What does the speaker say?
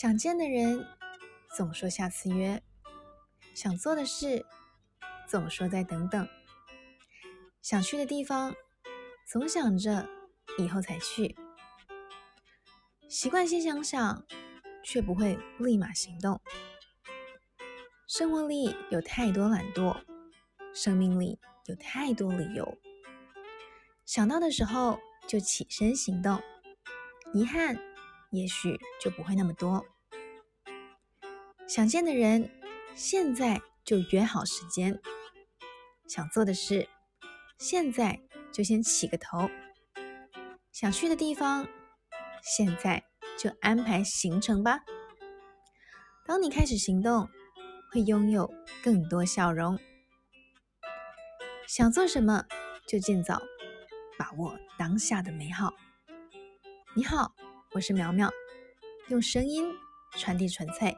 想见的人总说下次约，想做的事总说再等等，想去的地方总想着以后才去。习惯先想想，却不会立马行动。生活里有太多懒惰，生命里有太多理由。想到的时候就起身行动，遗憾。也许就不会那么多。想见的人，现在就约好时间；想做的事，现在就先起个头；想去的地方，现在就安排行程吧。当你开始行动，会拥有更多笑容。想做什么，就尽早把握当下的美好。你好。我是苗苗，用声音传递纯粹。